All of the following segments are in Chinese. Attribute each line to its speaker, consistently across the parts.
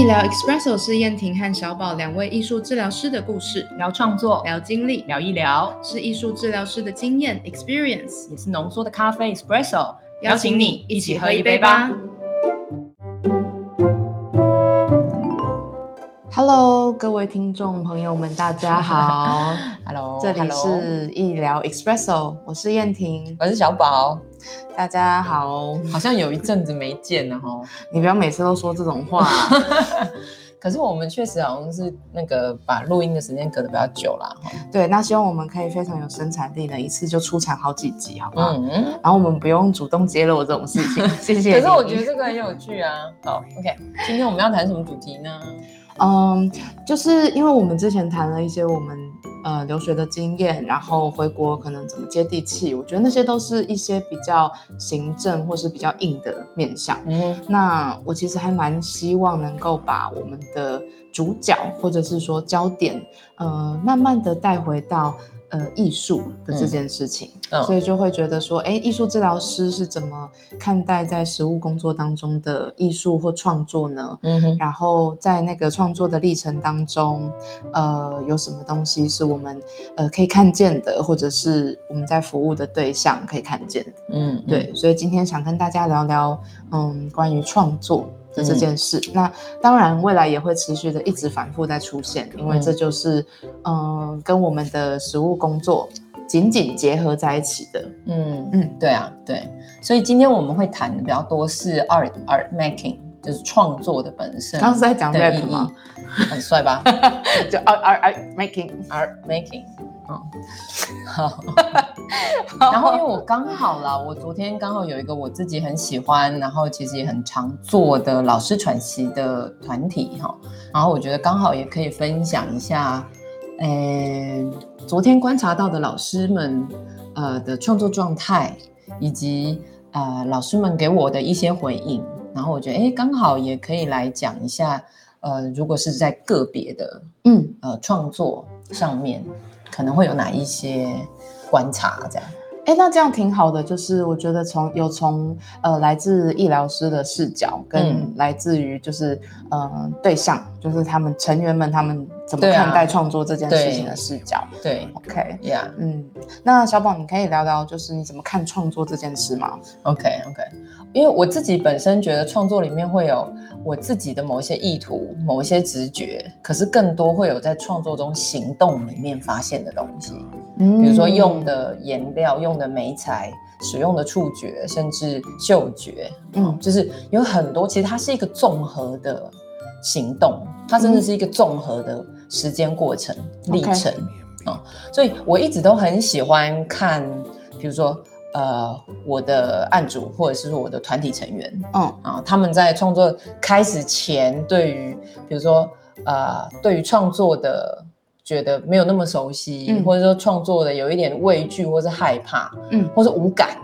Speaker 1: 医疗 Espresso 是燕婷和小宝两位艺术治疗师的故事，
Speaker 2: 聊创作，
Speaker 1: 聊经历，
Speaker 2: 聊一聊，
Speaker 1: 是艺术治疗师的经验。Experience，
Speaker 2: 也是浓缩的咖啡 espresso。
Speaker 1: 邀请你一起喝一杯吧。Hello，各位听众朋友们，大家好。
Speaker 2: Hello，
Speaker 1: 这里是医疗 Espresso，我是燕婷，
Speaker 2: 我是小宝，
Speaker 1: 大家好。
Speaker 2: 好像有一阵子没见了哈。
Speaker 1: 你不要每次都说这种话。
Speaker 2: 可是我们确实好像是那个把录音的时间隔得比较久啦。哈。
Speaker 1: 对，那希望我们可以非常有生产力的，一次就出产好几集，好不好？
Speaker 2: 嗯，
Speaker 1: 然后我们不用主动揭露这种事情，谢谢。
Speaker 2: 可是我觉得这个很有趣啊。好，OK，今天我们要谈什么主题呢？
Speaker 1: 嗯，就是因为我们之前谈了一些我们呃留学的经验，然后回国可能怎么接地气，我觉得那些都是一些比较行政或是比较硬的面向。
Speaker 2: 嗯
Speaker 1: 那我其实还蛮希望能够把我们的主角或者是说焦点，呃，慢慢的带回到呃艺术的这件事情。
Speaker 2: 嗯
Speaker 1: 所以就会觉得说，哎，艺术治疗师是怎么看待在实务工作当中的艺术或创作呢？
Speaker 2: 嗯哼，
Speaker 1: 然后在那个创作的历程当中，呃，有什么东西是我们呃可以看见的，或者是我们在服务的对象可以看见的？
Speaker 2: 嗯，
Speaker 1: 对，所以今天想跟大家聊聊，嗯，关于创作的这件事。那当然，未来也会持续的一直反复在出现，因为这就是嗯跟我们的实务工作紧紧结合在一起的。
Speaker 2: 嗯嗯，
Speaker 1: 嗯，
Speaker 2: 对啊，对。所以今天我们会谈的比较多是 art art making，就是创作的本身。
Speaker 1: 刚刚是在讲
Speaker 2: 的
Speaker 1: rap 吗？
Speaker 2: 很帅吧
Speaker 1: 就 art art art making。
Speaker 2: ？art making，嗯，好。然后因为我刚好啦，我昨天刚好有一个我自己很喜欢，然后其实也很常做的老师喘息的团体哈，然后我觉得刚好也可以分享一下，呃，昨天观察到的老师们呃的创作状态，以及呃老师们给我的一些回应，然后我觉得哎，刚好也可以来讲一下，呃，如果是在个别的
Speaker 1: 嗯。
Speaker 2: 呃创作上面，可能会有哪一些观察这样？
Speaker 1: 哎，那这样挺好的，就是我觉得从有从呃来自医疗师的视角，跟
Speaker 2: 嗯
Speaker 1: 来自于就是呃对象，就是他们成员们他们怎么看待创作这件事情的视角。
Speaker 2: 对。OK，，Yeah，
Speaker 1: 嗯，那小宝，你可以聊聊就是你怎么看创作这件事吗
Speaker 2: ？OK OK，因为我自己本身觉得创作里面会有我自己的某一些意图、某一些直觉，可是更多会有在创作中行动里面发现的东西，
Speaker 1: 嗯。
Speaker 2: 比如说用的颜料、用的媒材、使用的触觉，甚至嗅觉，
Speaker 1: 嗯。
Speaker 2: 嗯，就是有很多，其实它是一个综合的行动，它真的是一个综合的时间过程、历程啊、所以我一直都很喜欢看，比如说呃，我的案主或者是我的团体成员
Speaker 1: 嗯。
Speaker 2: 啊，他们在创作开始前，对于比如说呃，对于创作的觉得没有那么熟悉，
Speaker 1: 嗯。
Speaker 2: 或者说创作的有一点畏惧或是害怕，
Speaker 1: 嗯。
Speaker 2: 或是无感。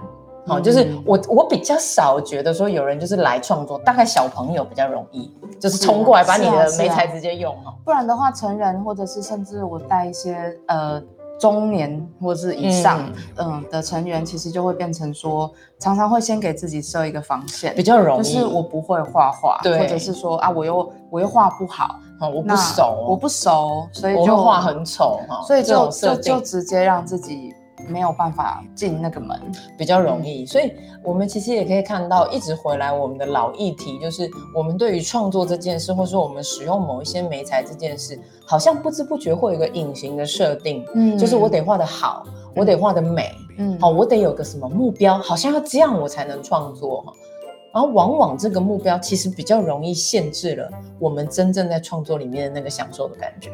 Speaker 2: 好、
Speaker 1: 嗯
Speaker 2: 就是我我比较少觉得说有人就是来创作，大概小朋友比较容易，就是冲过来把你的美材直接用哦。
Speaker 1: 不然的话，成人或者是甚至我带一些呃中年或者是以上嗯、的成员，其实就会变成说，常常会先给自己设一个防线，
Speaker 2: 比较容易，
Speaker 1: 就是我不会画画，
Speaker 2: 对
Speaker 1: 或者是说啊，我又我又画不好，
Speaker 2: 哦我不熟，
Speaker 1: 我不熟，所以
Speaker 2: 我
Speaker 1: 就
Speaker 2: 画很丑哈，
Speaker 1: 所以
Speaker 2: 这种
Speaker 1: 就就就直接让自己没有办法进那个门。
Speaker 2: 比较容易，所以我们其实也可以看到，一直回来我们的老议题，就是我们对于创作这件事，或者说我们使用某一些媒材这件事，好像不知不觉会有一个隐形的设定，
Speaker 1: 嗯。
Speaker 2: 就是我得画的好，我得画的美，
Speaker 1: 嗯。
Speaker 2: 好，我得有个什么目标，好像要这样我才能创作。哈。然后往往这个目标其实比较容易限制了我们真正在创作里面的那个享受的感觉。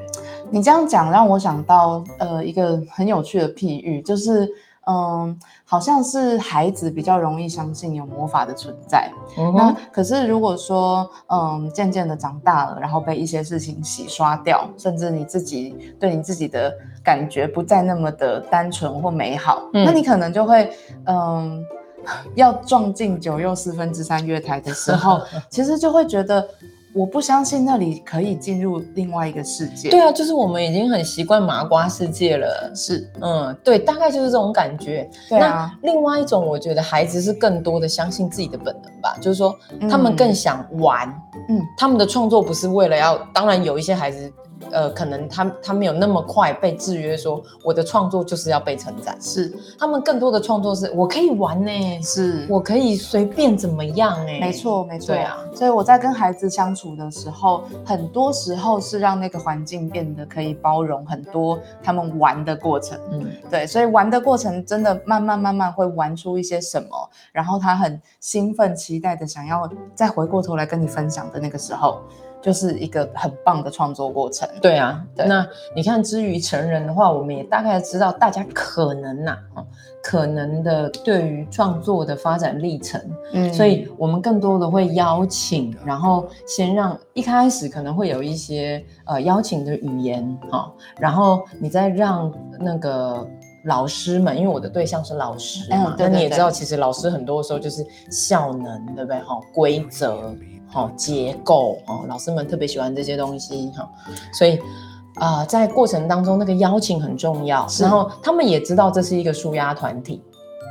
Speaker 1: 你这样讲让我想到呃一个很有趣的譬喻，就是嗯，好像是孩子比较容易相信有魔法的存在。
Speaker 2: 嗯
Speaker 1: 那可是如果说嗯渐渐的长大了，然后被一些事情洗刷掉，甚至你自己对你自己的感觉不再那么的单纯或美好，
Speaker 2: 嗯
Speaker 1: 那你可能就会嗯。要撞进九又四分之三月台的时候，其实就会觉得我不相信那里可以进入另外一个世界。
Speaker 2: 对啊，就是我们已经很习惯麻瓜世界了。
Speaker 1: 是，
Speaker 2: 嗯，对，大概就是这种感觉。
Speaker 1: 对啊。
Speaker 2: 那另外一种，我觉得孩子是更多的相信自己的本能吧，就是说他们更想玩。嗯，他们的创作不是为了要，当然有一些孩子。呃，可能他他没有那么快被制约，说我的创作就是要被承载。
Speaker 1: 是，
Speaker 2: 他们更多的创作是我可以玩呢，
Speaker 1: 是
Speaker 2: 我可以随便怎么样哎。
Speaker 1: 没错，没错。
Speaker 2: 对啊，
Speaker 1: 所以我在跟孩子相处的时候，很多时候是让那个环境变得可以包容很多他们玩的过程。嗯，对，所以玩的过程真的慢慢慢慢会玩出一些什么，然后他很兴奋期待的想要再回过头来跟你分享的那个时候。就是一个很棒的创作过程。
Speaker 2: 对啊，那你看，至于成人的话，我们也大概知道大家可能呐，可能的对于创作的发展历程。嗯，所以我们更多的会邀请，然后先让一开始可能会有一些呃邀请的语言哈，然后你再让那个老师们，因为我的对象是老师嘛，那你也知道，其实老师很多时候就是效能，对不对？哈，规则。好结构哦，老师们特别喜欢这些东西哈，所以啊，在过程当中那个邀请很重要，然后他们也知道这是一个舒压团体，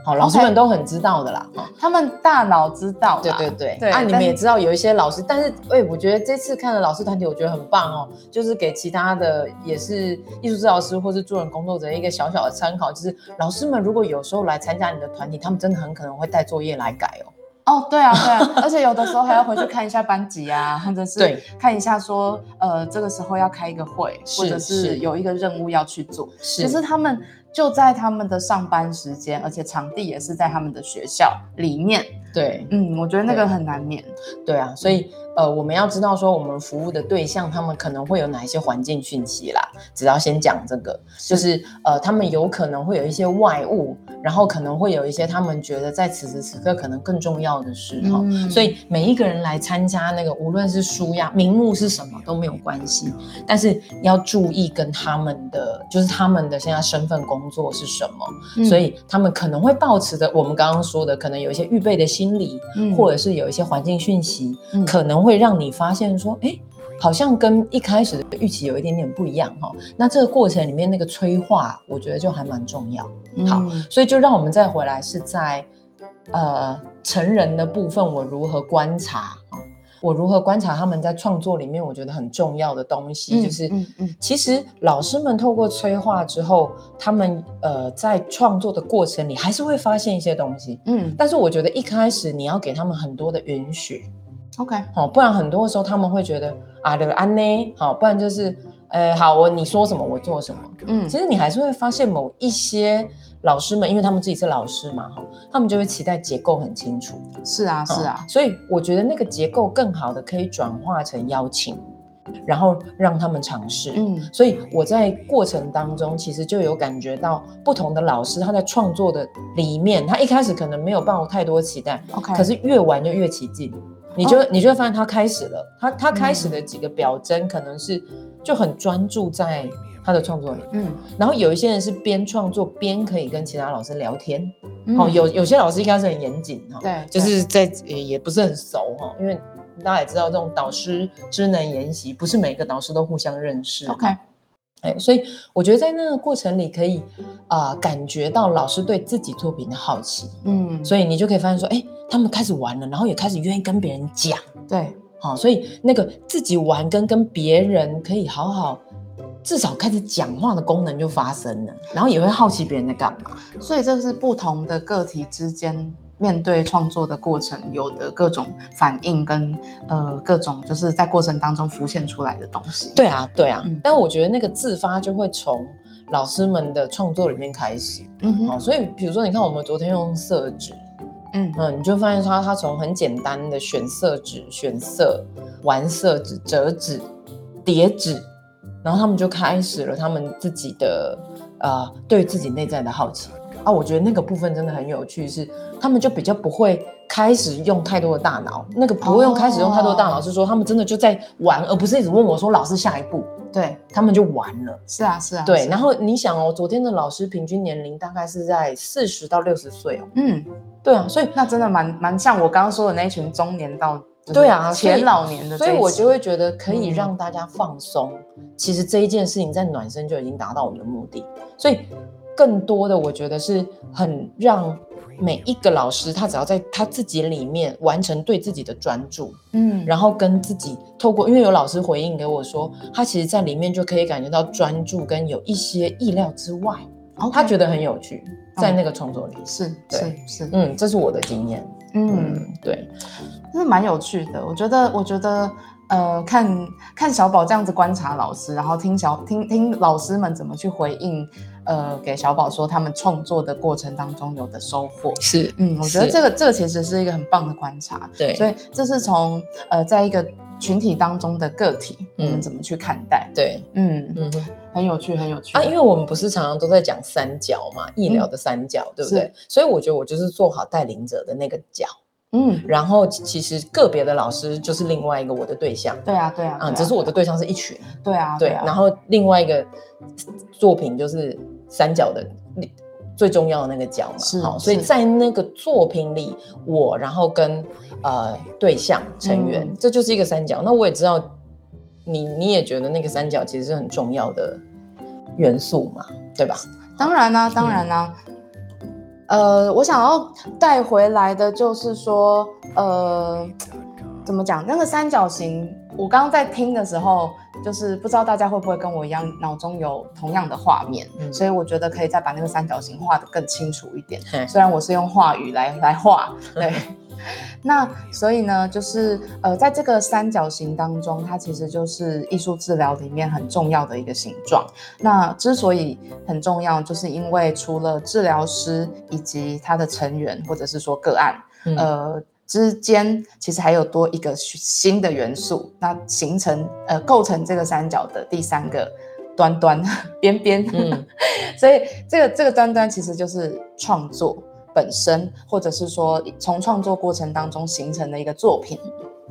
Speaker 2: 好，老师们都很知道的啦，
Speaker 1: 他们大脑知道，
Speaker 2: 对对对，对，啊，你们也知道有一些老师，但是哎，我觉得这次看的老师团体，我觉得很棒哦，就是给其他的也是艺术治疗师或是助人工作者一个小小的参考，就是老师们如果有时候来参加你的团体，他们真的很可能会带作业来改哦。
Speaker 1: 哦，对啊，对啊，而且有的时候还要回去看一下班级啊，或者是看一下说，呃，这个时候要开一个会，或者是有一个任务要去做。其实他们就在他们的上班时间，而且场地也是在他们的学校里面。
Speaker 2: 对，
Speaker 1: 嗯，我觉得那个很难免。
Speaker 2: 对啊，所以。呃，我们要知道说我们服务的对象，他们可能会有哪一些环境讯息啦。只要先讲这个，就是呃，他们有可能会有一些外物，然后可能会有一些他们觉得在此时此刻可能更重要的事哈。所以每一个人来参加那个，无论是书呀、名目是什么都没有关系，但是要注意跟他们的，就是他们的现在身份工作是什么。所以他们可能会抱持着，我们刚刚说的，可能有一些预备的心理，或者是有一些环境讯息，可能。会让你发现说，哎，好像跟一开始的预期有一点点不一样哈。那这个过程里面那个催化，我觉得就还蛮重要。好，所以就让我们再回来是在呃成人的部分，我如何观察我如何观察他们在创作里面，我觉得很重要的东西就是，嗯嗯，其实老师们透过催化之后，他们呃在创作的过程里还是会发现一些东西，嗯，但是我觉得一开始你要给他们很多的允许。
Speaker 1: OK，
Speaker 2: 好，不然很多时候他们会觉得啊，这个安呢，好，不然就是，呃，好，我你说什么我做什么，嗯，其实你还是会发现某一些老师们，因为他们自己是老师嘛，哈，他们就会期待结构很清楚，
Speaker 1: 是啊，是啊，
Speaker 2: 所以我觉得那个结构更好的可以转化成邀请，然后让他们尝试，嗯，所以我在过程当中其实就有感觉到不同的老师他在创作的里面，他一开始可能没有抱太多期待
Speaker 1: ，OK，
Speaker 2: 可是越玩就越起劲。你就你就会发现他开始了，他他开始的几个表征可能是就很专注在他的创作。里，嗯，然后有一些人是边创作边可以跟其他老师聊天，哦，有有些老师应该是很严谨哈，
Speaker 1: 对，
Speaker 2: 就是在也不是很熟哈，因为大家也知道这种导师知能研习，不是每个导师都互相认识
Speaker 1: ，OK，
Speaker 2: 哎，所以我觉得在那个过程里可以啊感觉到老师对自己作品的好奇，嗯，所以你就可以发现说，哎。他们开始玩了，然后也开始愿意跟别人讲，
Speaker 1: 对，
Speaker 2: 好，所以那个自己玩跟跟别人可以好好，至少开始讲话的功能就发生了，然后也会好奇别人在干嘛，
Speaker 1: 所以这是不同的个体之间面对创作的过程有的各种反应跟呃各种就是在过程当中浮现出来的东西。
Speaker 2: 对啊，对啊，但我觉得那个自发就会从老师们的创作里面开始，嗯哼，所以比如说你看我们昨天用色纸。嗯。嗯，你就发现他他从很简单的选色纸、选色、玩色纸、折纸、叠纸，然后他们就开始了他们自己的呃对自己内在的好奇啊。我觉得那个部分真的很有趣，是他们就比较不会开始用太多的大脑，那个不会用开始用太多大脑，是说他们真的就在玩，而不是一直问我说老师下一步。
Speaker 1: 对
Speaker 2: 他们就玩了。
Speaker 1: 是啊，是啊。
Speaker 2: 对，然后你想哦，昨天的老师平均年龄大概是在四十到六十岁哦。嗯，对啊，所以
Speaker 1: 那真的蛮蛮像我刚刚说的那一群中年到
Speaker 2: 对啊，
Speaker 1: 前老年的，
Speaker 2: 所以我就会觉得可以让大家放松。其实这一件事情在暖身就已经达到我们的目的，所以更多的我觉得是很让每一个老师他只要在他自己里面完成对自己的专注，嗯，然后跟自己透过，因为有老师回应给我说，他其实在里面就可以感觉到专注跟有一些意料之外，他觉得很有趣，在那个创作里。
Speaker 1: 是是是，
Speaker 2: 嗯，这是我的经验，嗯，对。
Speaker 1: 是蛮有趣的，我觉得，我觉得，呃，看看小宝这样子观察老师，然后听小听听老师们怎么去回应，呃，给小宝说他们创作的过程当中有的收获
Speaker 2: 是，
Speaker 1: 嗯，我觉得这个这个其实是一个很棒的观察，
Speaker 2: 对，
Speaker 1: 所以这是从呃在一个群体当中的个体，我们怎么去看待？
Speaker 2: 对，嗯
Speaker 1: 嗯，很有趣，很有趣
Speaker 2: 啊，因为我们不是常常都在讲三角嘛，医疗的三角，对不对？所以我觉得我就是做好带领者的那个角。嗯，然后其实个别的老师就是另外一个我的对象。
Speaker 1: 对啊，对啊，
Speaker 2: 嗯，只是我的对象是一群。
Speaker 1: 对啊，
Speaker 2: 对。然后另外一个作品就是三角的最重要的那个角嘛。
Speaker 1: 是。
Speaker 2: 所以在那个作品里，我然后跟呃对象成员，这就是一个三角。那我也知道你你也觉得那个三角其实是很重要的元素嘛，对吧？
Speaker 1: 当然啦，当然啦。呃，我想要带回来的就是说，呃，怎么讲？那个三角形，我刚刚在听的时候，就是不知道大家会不会跟我一样，脑中有同样的画面，所以我觉得可以再把那个三角形画得更清楚一点。虽然我是用话语来来画，对。那所以呢，就是呃，在这个三角形当中，它其实就是艺术治疗里面很重要的一个形状。那之所以很重要，就是因为除了治疗师以及他的成员，或者是说个案，呃之间，其实还有多一个新的元素，那形成呃构成这个三角的第三个端端 边边。嗯，所以这个这个端端其实就是创作。本身，或者是说从创作过程当中形成的一个作品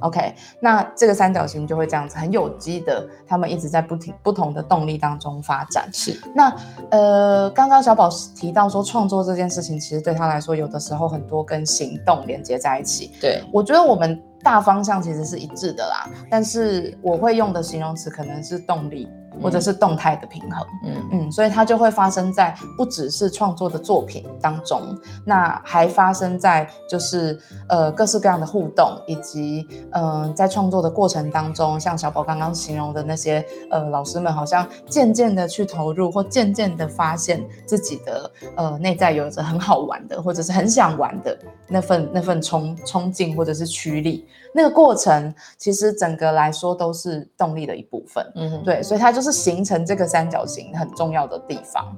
Speaker 1: ，OK，那这个三角形就会这样子很有机的，他们一直在不停不同的动力当中发展。
Speaker 2: 是，
Speaker 1: 那呃，刚刚小宝提到说创作这件事情，其实对他来说，有的时候很多跟行动连接在一起。
Speaker 2: 对，
Speaker 1: 我觉得我们大方向其实是一致的啦，但是我会用的形容词可能是动力。或者是动态的平衡，嗯。嗯，所以它就会发生在不只是创作的作品当中，那还发生在就是呃各式各样的互动，以及嗯在创作的过程当中，像小宝刚刚形容的那些呃老师们，好像渐渐的去投入，或渐渐的发现自己的呃内在有着很好玩的，或者是很想玩的那份那份冲冲劲，或者是驱力，那个过程其实整个来说都是动力的一部分，嗯，对，所以它就是。形成这个三角形很重要的地方。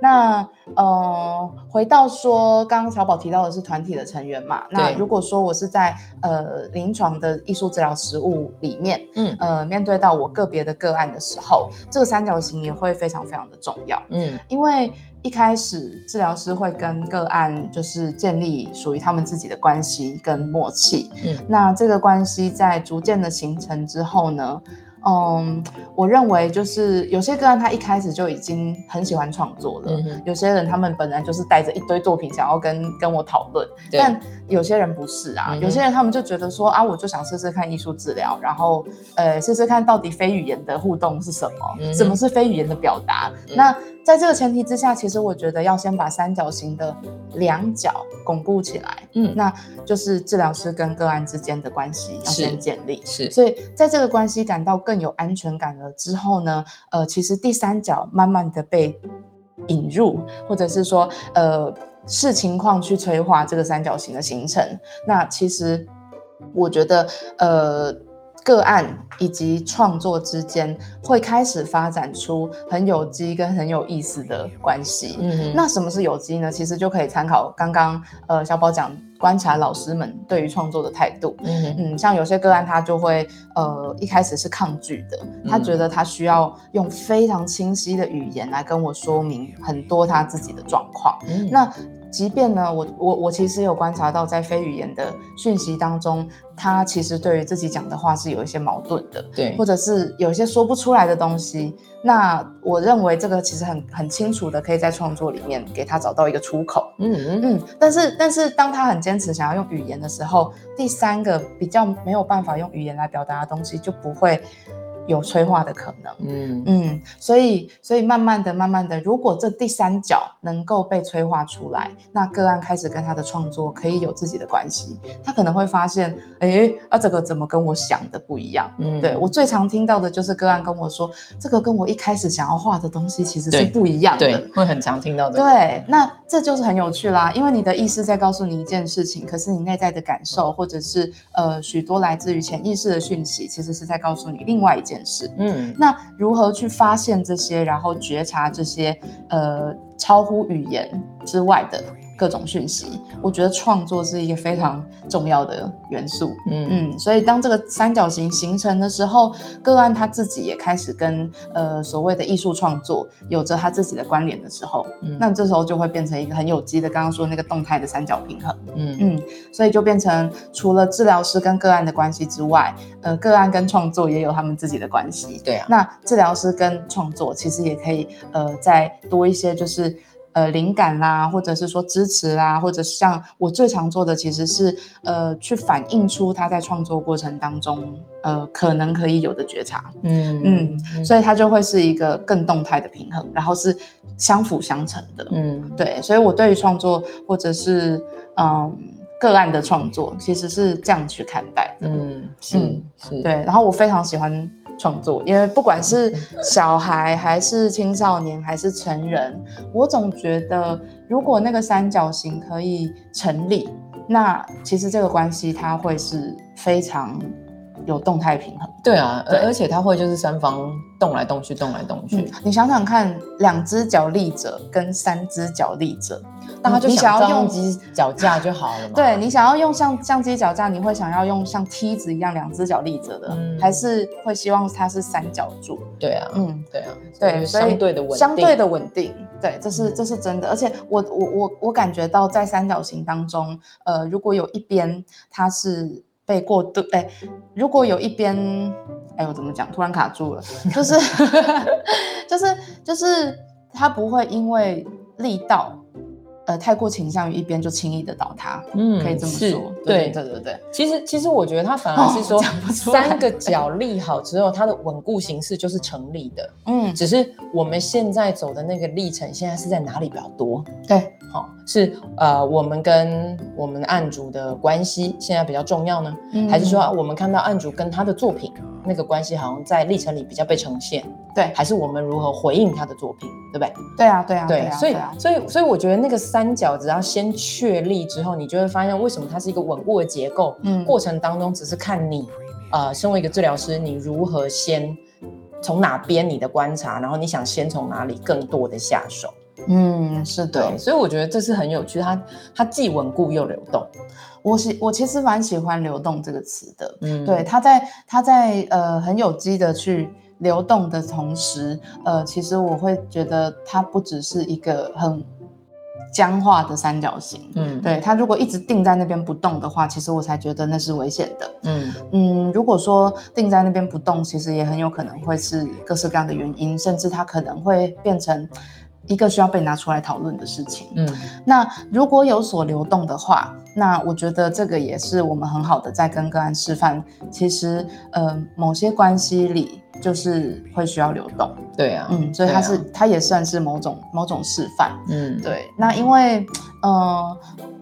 Speaker 1: 那呃，回到说，刚刚小宝提到的是团体的成员嘛？那如果说我是在呃临床的艺术治疗实务里面，嗯呃，面对到我个别的个案的时候，这个三角形也会非常非常的重要。嗯，因为一开始治疗师会跟个案就是建立属于他们自己的关系跟默契。嗯，那这个关系在逐渐的形成之后呢？嗯，我认为就是有些个案他一开始就已经很喜欢创作了，有些人他们本来就是带着一堆作品想要跟跟我讨论，但有些人不是啊，有些人他们就觉得说啊，我就想试试看艺术治疗，然后呃试试看到底非语言的互动是什么，什么是非语言的表达，那。在这个前提之下，其实我觉得要先把三角形的两角巩固起来，嗯，那就是治疗师跟个案之间的关系要先建立，
Speaker 2: 是，
Speaker 1: 所以在这个关系感到更有安全感了之后呢，呃，其实第三角慢慢的被引入，或者是说，呃，视情况去催化这个三角形的形成，那其实我觉得，呃。个案以及创作之间会开始发展出很有机跟很有意思的关系。嗯，那什么是有机呢？其实就可以参考刚刚呃小宝讲观察老师们对于创作的态度。嗯嗯，像有些个案他就会呃一开始是抗拒的，他觉得他需要用非常清晰的语言来跟我说明很多他自己的状况。那即便呢，我我我其实有观察到，在非语言的讯息当中，他其实对于自己讲的话是有一些矛盾的，
Speaker 2: 对
Speaker 1: 或者是有一些说不出来的东西。那我认为这个其实很很清楚的，可以在创作里面给他找到一个出口。
Speaker 2: 嗯嗯
Speaker 1: 嗯，但是但是当他很坚持想要用语言的时候，第三个比较没有办法用语言来表达的东西就不会有催化的可能。
Speaker 2: 嗯
Speaker 1: 嗯，所以所以慢慢的、慢慢的，如果这第三角能够被催化出来，那个案开始跟他的创作可以有自己的关系，他可能会发现，哎，啊，这个怎么跟我想的不一样？
Speaker 2: 嗯
Speaker 1: 对我最常听到的就是个案跟我说，这个跟我一开始想要画的东西其实是不一样的。
Speaker 2: 对，会很常听到的。
Speaker 1: 对，那这就是很有趣啦，因为你的意识在告诉你一件事情，可是你内在的感受，或者是呃许多来自于潜意识的讯息，其实是在告诉你另外一件事。
Speaker 2: 嗯
Speaker 1: 那如何去发现这些，然后觉察这些呃超乎语言之外的各种讯息？我觉得创作是一个非常重要的元素。
Speaker 2: 嗯
Speaker 1: 嗯，所以当这个三角形形成的时候，个案他自己也开始跟呃所谓的艺术创作有着他自己的关联的时候，
Speaker 2: 嗯
Speaker 1: 那这时候就会变成一个很有机的，刚刚说那个动态的三角平衡。
Speaker 2: 嗯
Speaker 1: 嗯，所以就变成除了治疗师跟个案的关系之外，呃，个案跟创作也有他们自己的关系。
Speaker 2: 对啊，
Speaker 1: 那治疗师跟创作其实也可以呃再多一些，就是呃灵感啦，或者是说支持啦，或者是像我最常做的其实是呃去反映出他在创作过程当中呃可能可以有的觉察，
Speaker 2: 嗯
Speaker 1: 嗯，所以它就会是一个更动态的平衡，然后是相辅相成的。
Speaker 2: 嗯
Speaker 1: 对，所以我对于创作或者是嗯个案的创作，其实是这样去看待的。
Speaker 2: 嗯是
Speaker 1: 嗯
Speaker 2: 是，
Speaker 1: 对，然后我非常喜欢创作，因为不管是小孩还是青少年还是成人，我总觉得如果那个三角形可以成立，那其实这个关系它会是非常有动态平衡。
Speaker 2: 对啊，
Speaker 1: 对
Speaker 2: 而而且它会就是三方动来动去，动来动去
Speaker 1: 嗯，，你想想看，两只脚立着跟三只脚立着，
Speaker 2: 大家就
Speaker 1: 你
Speaker 2: 想
Speaker 1: 想要用
Speaker 2: 照机脚架就好了嘛。
Speaker 1: 对你想要用像相机脚架，你会想要用像梯子一样两只脚立着的，
Speaker 2: 嗯
Speaker 1: 还是会希望它是三角柱？
Speaker 2: 对啊，
Speaker 1: 嗯，
Speaker 2: 对啊，
Speaker 1: 对，
Speaker 2: 相对的稳定，
Speaker 1: 相对的稳定，对，这是
Speaker 2: 嗯
Speaker 1: 这是真的。而且我我我我感觉到在三角形当中，呃，如果有一边它是被过度，哎，如果有一边，哎，我怎么讲？突然卡住了，就是 就是就是它不会因为力道。呃，太过倾向于一边就轻易的倒塌，
Speaker 2: 嗯
Speaker 1: 可以这么
Speaker 2: 是
Speaker 1: 说。
Speaker 2: 对
Speaker 1: 对对对，
Speaker 2: 其实，其实我觉得它反而是说三个角立好之后，它的稳固形式就是成立的。
Speaker 1: 嗯，
Speaker 2: 只是我们现在走的那个历程，现在是在哪里比较多？
Speaker 1: 对，
Speaker 2: 好、是呃，我们跟我们案主的关系现在比较重要呢，
Speaker 1: 嗯
Speaker 2: 还是说啊我们看到案主跟他的作品那个关系好像在历程里比较被呈现？
Speaker 1: 对
Speaker 2: 还是我们如何回应他的作品，对不对？
Speaker 1: 对啊，对啊，
Speaker 2: 对，
Speaker 1: 啊，
Speaker 2: 所以所以所以我觉得那个三角只要先确立之后，你就会发现为什么它是一个稳固的结构。
Speaker 1: 嗯
Speaker 2: 过程当中只是看你，呃，身为一个治疗师，你如何先从哪边你的观察，然后你想先从哪里更多的下手。
Speaker 1: 嗯，是的，，
Speaker 2: 所以我觉得这是很有趣，它它既稳固又流动。
Speaker 1: 我喜我其实蛮喜欢“流动”这个词的。
Speaker 2: 嗯，
Speaker 1: 对，它在它在呃很有机的去流动的同时，呃，其实我会觉得它不只是一个很僵化的三角形。
Speaker 2: 嗯，
Speaker 1: 对它如果一直定在那边不动的话，其实我才觉得那是危险的。
Speaker 2: 嗯
Speaker 1: 嗯，如果说定在那边不动，其实也很有可能会是各式各样的原因，甚至它可能会变成一个需要被拿出来讨论的事情。
Speaker 2: 嗯
Speaker 1: 那如果有所流动的话，那我觉得这个也是我们很好的在跟个案示范。其实，呃，某些关系里就是会需要流动，
Speaker 2: 对啊，
Speaker 1: 嗯，所以它是、它也算是某种某种示范。
Speaker 2: 嗯，
Speaker 1: 对，那因为，呃，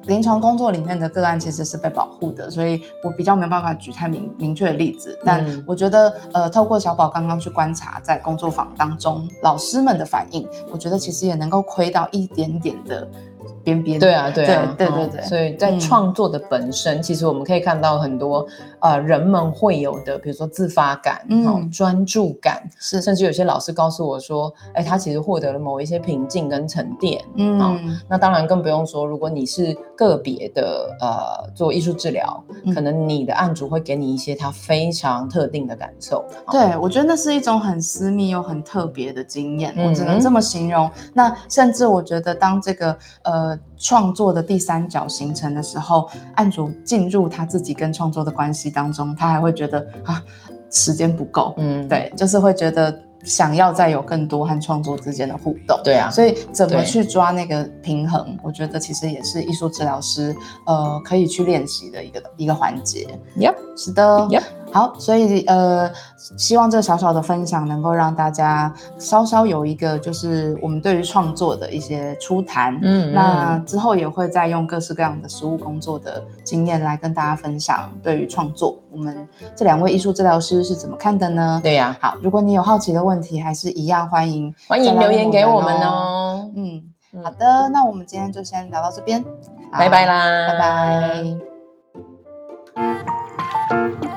Speaker 1: 临床工作里面的个案其实是被保护的，所以我比较没有办法举太明明确的例子。但
Speaker 2: 嗯
Speaker 1: 我觉得，呃，透过小宝刚刚去观察在工作坊当中老师们的反应，我觉得其实也能够窥到一点点的边边。
Speaker 2: 对啊，对啊，嗯
Speaker 1: 对对对对
Speaker 2: 所以在
Speaker 1: 嗯
Speaker 2: 创作的本身，其实我们可以看到很多呃人们会有的，比如说自发感、
Speaker 1: 嗯
Speaker 2: 哦专注感，
Speaker 1: 是，
Speaker 2: 甚至有些老师告诉我说，哎，他其实获得了某一些平静跟沉淀。哦
Speaker 1: 嗯
Speaker 2: 那当然更不用说，如果你是个别的呃做艺术治疗，
Speaker 1: 嗯
Speaker 2: 可能你的案主会给你一些他非常特定的感受。哦，
Speaker 1: 对，我觉得那是一种很私密又很特别的经验，我只能
Speaker 2: 嗯
Speaker 1: 这么形容。那甚至我觉得，当这个呃呃创作的第三角形成的时候，案主进入他自己跟创作的关系当中，他还会觉得啊时间不够，
Speaker 2: 嗯，
Speaker 1: 对，就是会觉得想要再有更多和创作之间的互动。
Speaker 2: 对啊，
Speaker 1: 所以怎么去抓那个平衡，我觉得其实也是艺术治疗师呃可以去练习的一个一个环节。
Speaker 2: Yep
Speaker 1: 是的
Speaker 2: Yep
Speaker 1: 好，所以呃，希望这小小的分享能够让大家稍稍有一个就是我们对于创作的一些初谈。
Speaker 2: 嗯，
Speaker 1: 那
Speaker 2: 嗯
Speaker 1: 之后也会再用各式各样的实务工作的经验来跟大家分享对于创作，我们这两位艺术治疗师是怎么看的呢？
Speaker 2: 对呀、
Speaker 1: 好，如果你有好奇的问题，还是一样欢迎
Speaker 2: 欢迎留言给我们
Speaker 1: 哦。
Speaker 2: 哦，
Speaker 1: 嗯，
Speaker 2: 嗯
Speaker 1: 好的，那我们今天就先聊到这边，
Speaker 2: 拜拜啦，
Speaker 1: 拜拜。